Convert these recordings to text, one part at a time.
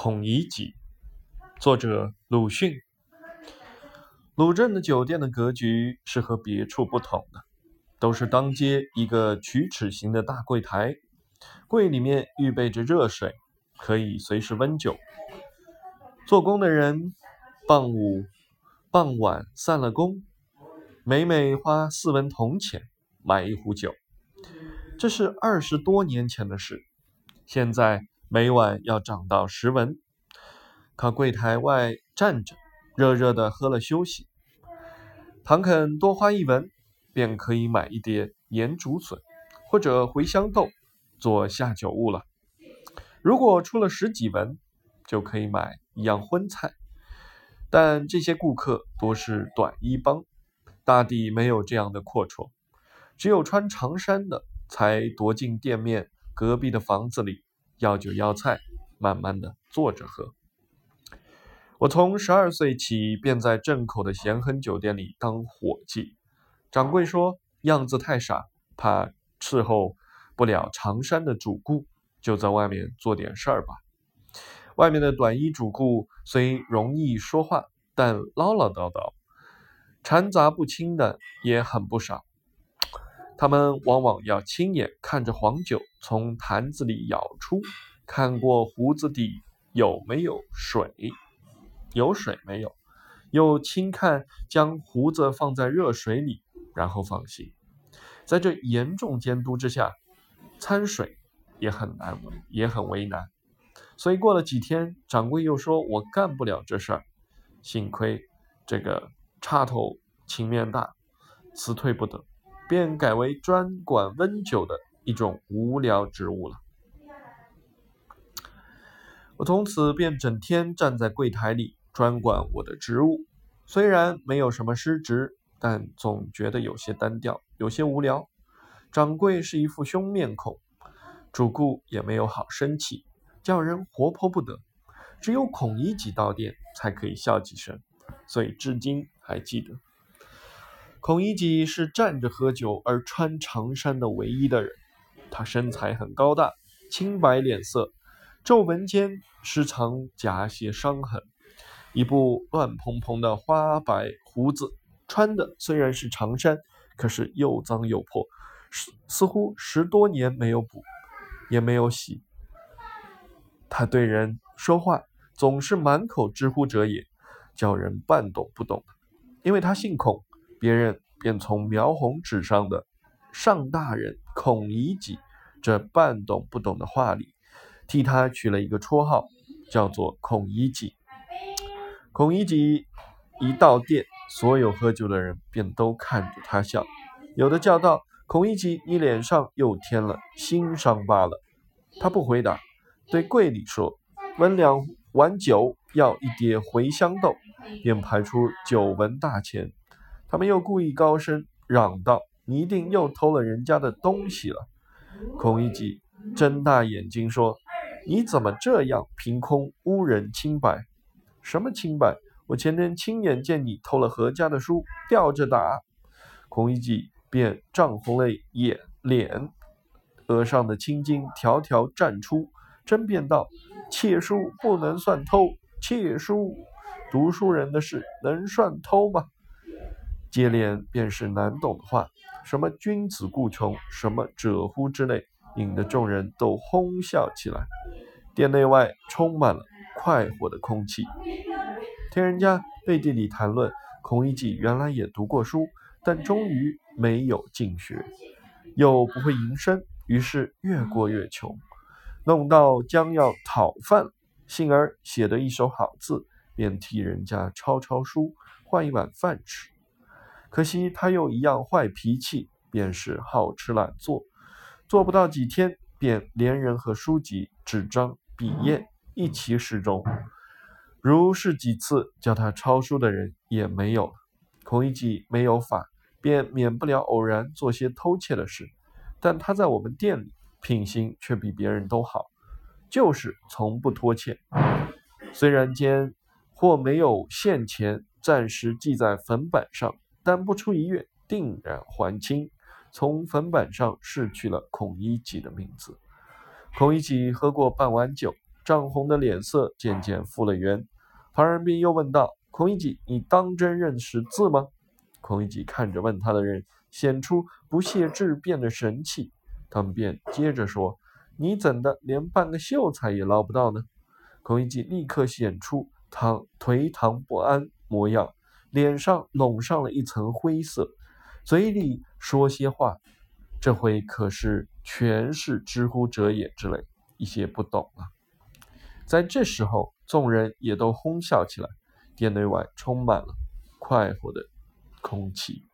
孔乙己，作者鲁迅。鲁镇的酒店的格局是和别处不同的，都是当街一个曲尺形的大柜台，柜里面预备着热水，可以随时温酒。做工的人傍午、傍晚散了工，每每花四文铜钱买一壶酒，这是二十多年前的事，现在。每晚要涨到十文，靠柜台外站着，热热的喝了休息。唐肯多花一文，便可以买一碟盐竹笋或者茴香豆做下酒物了。如果出了十几文，就可以买一样荤菜。但这些顾客多是短衣帮，大抵没有这样的阔绰，只有穿长衫的才躲进店面隔壁的房子里。要酒要菜，慢慢的坐着喝。我从十二岁起便在镇口的咸亨酒店里当伙计。掌柜说样子太傻，怕伺候不了长衫的主顾，就在外面做点事儿吧。外面的短衣主顾虽容易说话，但唠唠叨叨、掺杂不清的也很不少。他们往往要亲眼看着黄酒从坛子里舀出，看过壶子底有没有水，有水没有，又轻看将壶子放在热水里，然后放心。在这严重监督之下，掺水也很难，也很为难。所以过了几天，掌柜又说我干不了这事儿，幸亏这个插头情面大，辞退不得。便改为专管温酒的一种无聊职务了。我从此便整天站在柜台里专管我的职务，虽然没有什么失职，但总觉得有些单调，有些无聊。掌柜是一副凶面孔，主顾也没有好生气，叫人活泼不得。只有孔乙己到店才可以笑几声，所以至今还记得。孔乙己是站着喝酒而穿长衫的唯一的人。他身材很高大，青白脸色，皱纹间时常夹些伤痕，一部乱蓬蓬的花白胡子。穿的虽然是长衫，可是又脏又破，似似乎十多年没有补，也没有洗。他对人说话总是满口之乎者也，叫人半懂不懂。因为他姓孔。别人便从描红纸上的“上大人孔乙己”这半懂不懂的话里，替他取了一个绰号，叫做“孔乙己”。孔乙己一到店，所有喝酒的人便都看着他笑，有的叫道：“孔乙己，你脸上又添了新伤疤了。”他不回答，对柜里说：“温两碗酒，要一碟茴香豆。”便排出九文大钱。他们又故意高声嚷道：“你一定又偷了人家的东西了！”孔乙己睁大眼睛说：“你怎么这样凭空污人清白？什么清白？我前天亲眼见你偷了何家的书，吊着打。”孔乙己便涨红了眼脸，额上的青筋条条绽出，争辩道：“窃书不能算偷，窃书读书人的事能算偷吗？”接连便是难懂的话，什么君子固穷，什么者乎之类，引得众人都哄笑起来。店内外充满了快活的空气。听人家背地里谈论，孔乙己原来也读过书，但终于没有进学，又不会营生，于是越过越穷，弄到将要讨饭，幸而写得一手好字，便替人家抄抄书，换一碗饭吃。可惜他又一样坏脾气，便是好吃懒做，做不到几天，便连人和书籍、纸张、笔砚一齐失踪。如是几次，叫他抄书的人也没有了。孔乙己没有法，便免不了偶然做些偷窃的事。但他在我们店里品行却比别人都好，就是从不拖欠。虽然间或没有现钱，暂时记在粉板上。但不出一月，定然还清。从粉板上拭去了孔乙己的名字。孔乙己喝过半碗酒，涨红的脸色渐渐复了原。庞仁斌又问道：“孔乙己，你当真认识字吗？”孔乙己看着问他的人，显出不屑质变的神气。他们便接着说：“你怎的连半个秀才也捞不到呢？”孔乙己立刻显出他颓唐不安模样，脸上笼上了一层灰色，嘴里说些话，这回可是全是“知乎者也”之类一些不懂了。在这时候，众人也都哄笑起来，店内外充满了快活的空气。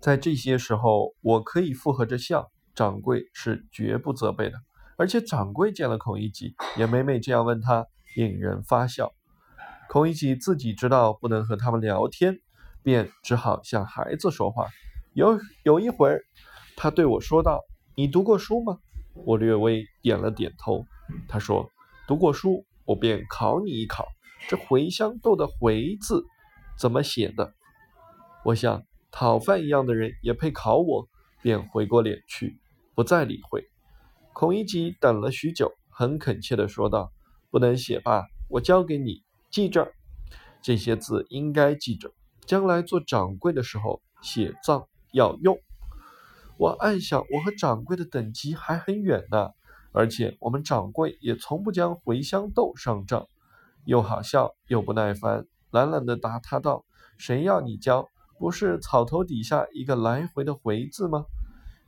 在这些时候，我可以附和着笑，掌柜是绝不责备的。而且掌柜见了孔乙己，也每每这样问他，引人发笑。孔乙己自己知道不能和他们聊天，便只好像孩子说话。有有一会儿，他对我说道：“你读过书吗？”我略微点了点头。他说：“读过书，我便考你一考，这茴香豆的‘茴’字怎么写的？”我想讨饭一样的人也配考我，便回过脸去，不再理会。孔乙己等了许久，很恳切地说道：“不能写吧？我教给你，记着这些字，应该记着，将来做掌柜的时候写账要用。”我暗想，我和掌柜的等级还很远呢，而且我们掌柜也从不将茴香豆上账。又好笑又不耐烦，懒懒地答他道：“谁要你教？不是草头底下一个来回的回字吗？”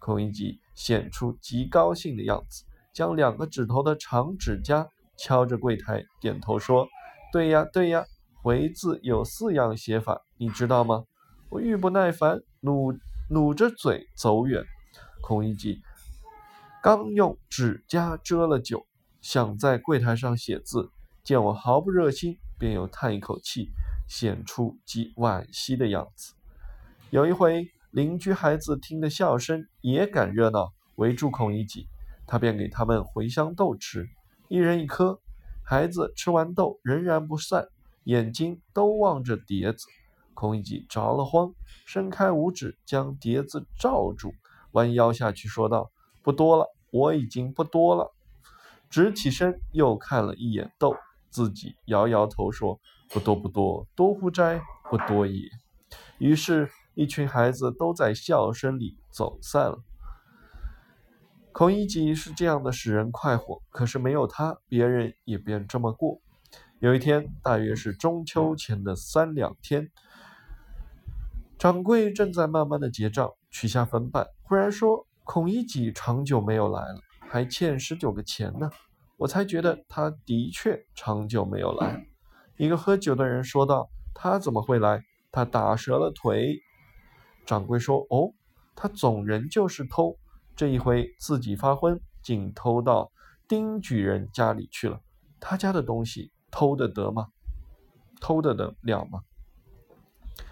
孔乙己显出极高兴的样子，将两个指头的长指甲敲着柜台，点头说：“对呀，对呀，回字有四样写法，你知道吗？”我愈不耐烦，努努着嘴走远。孔乙己刚用指甲遮了酒，想在柜台上写字，见我毫不热心，便又叹一口气，显出极惋惜的样子。有一回。邻居孩子听得笑声，也赶热闹，围住孔乙己，他便给他们茴香豆吃，一人一颗。孩子吃完豆，仍然不散，眼睛都望着碟子。孔乙己着了慌，伸开五指将碟子罩住，弯腰下去说道：“不多了，我已经不多了。”直起身又看了一眼豆，自己摇摇头说：“不多不多，多乎哉？不多也。”于是。一群孩子都在笑声里走散了。孔乙己是这样的使人快活，可是没有他，别人也便这么过。有一天，大约是中秋前的三两天，掌柜正在慢慢的结账，取下粉板，忽然说：“孔乙己长久没有来了，还欠十九个钱呢。”我才觉得他的确长久没有来。一个喝酒的人说道：“他怎么会来？他打折了腿。”掌柜说：“哦，他总人就是偷，这一回自己发昏，竟偷到丁举人家里去了。他家的东西偷得得吗？偷得得了吗？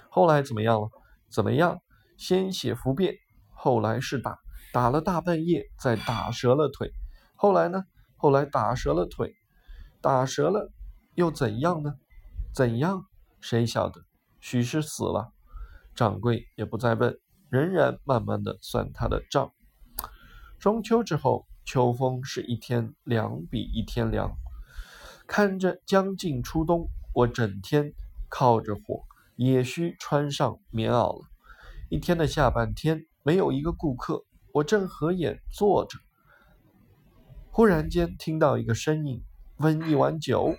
后来怎么样了？怎么样？先写服辩，后来是打，打了大半夜，再打折了腿。后来呢？后来打折了腿，打折了又怎样呢？怎样？谁晓得？许是死了。”掌柜也不再问，仍然慢慢的算他的账。中秋之后，秋风是一天凉比一天凉。看着将近初冬，我整天靠着火，也需穿上棉袄了。一天的下半天，没有一个顾客，我正合眼坐着，忽然间听到一个声音：“温一碗酒。”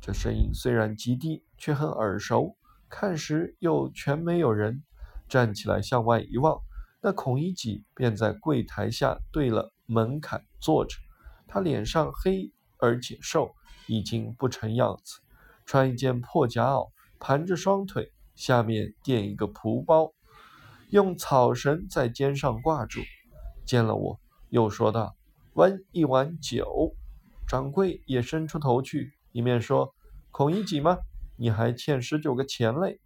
这声音虽然极低，却很耳熟。看时又全没有人，站起来向外一望，那孔乙己便在柜台下对了门槛坐着。他脸上黑而且瘦，已经不成样子，穿一件破夹袄，盘着双腿，下面垫一个蒲包，用草绳在肩上挂住。见了我，又说道：“温一碗酒。”掌柜也伸出头去，一面说：“孔乙己吗？”你还欠十九个钱嘞！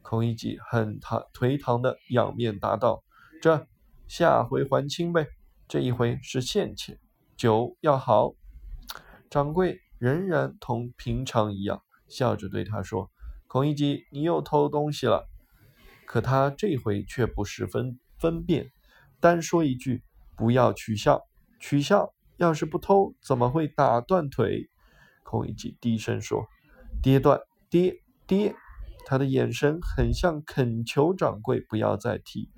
孔乙己很堂颓唐的仰面答道：“这下回还清呗，这一回是现钱，酒要好。”掌柜仍然同平常一样，笑着对他说：“孔乙己，你又偷东西了。”可他这回却不十分分辨，单说一句：“不要取笑，取笑要是不偷，怎么会打断腿？孔乙己低声说：“跌断，跌跌。”他的眼神很像恳求掌柜不要再提。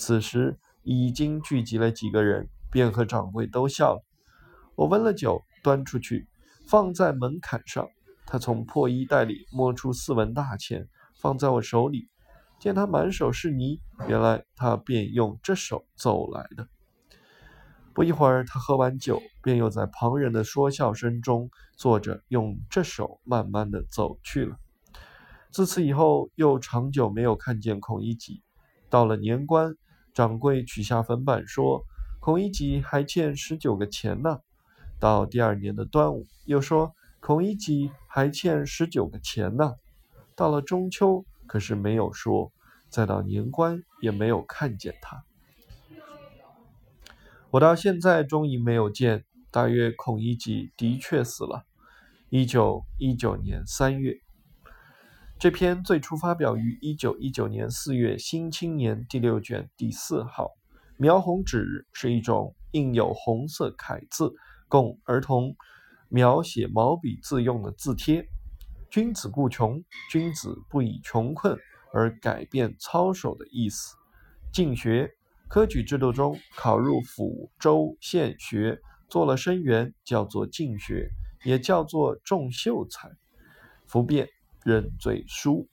此时已经聚集了几个人，便和掌柜都笑了。我温了酒，端出去，放在门槛上。他从破衣袋里摸出四文大钱，放在我手里。见他满手是泥，原来他便用这手走来的。不一会儿，他喝完酒，便又在旁人的说笑声中坐着，用这手慢慢的走去了。自此以后，又长久没有看见孔乙己。到了年关，掌柜取下粉板说：“孔乙己还欠十九个钱呢。”到第二年的端午，又说：“孔乙己还欠十九个钱呢。”到了中秋，可是没有说。再到年关，也没有看见他。我到现在终于没有见，大约孔乙己的确死了。一九一九年三月，这篇最初发表于一九一九年四月《新青年》第六卷第四号。描红纸是一种印有红色楷字，供儿童描写毛笔字用的字帖。君子固穷，君子不以穷困而改变操守的意思。进学。科举制度中，考入府、州、县学，做了生员，叫做进学，也叫做中秀才。服变，认罪书。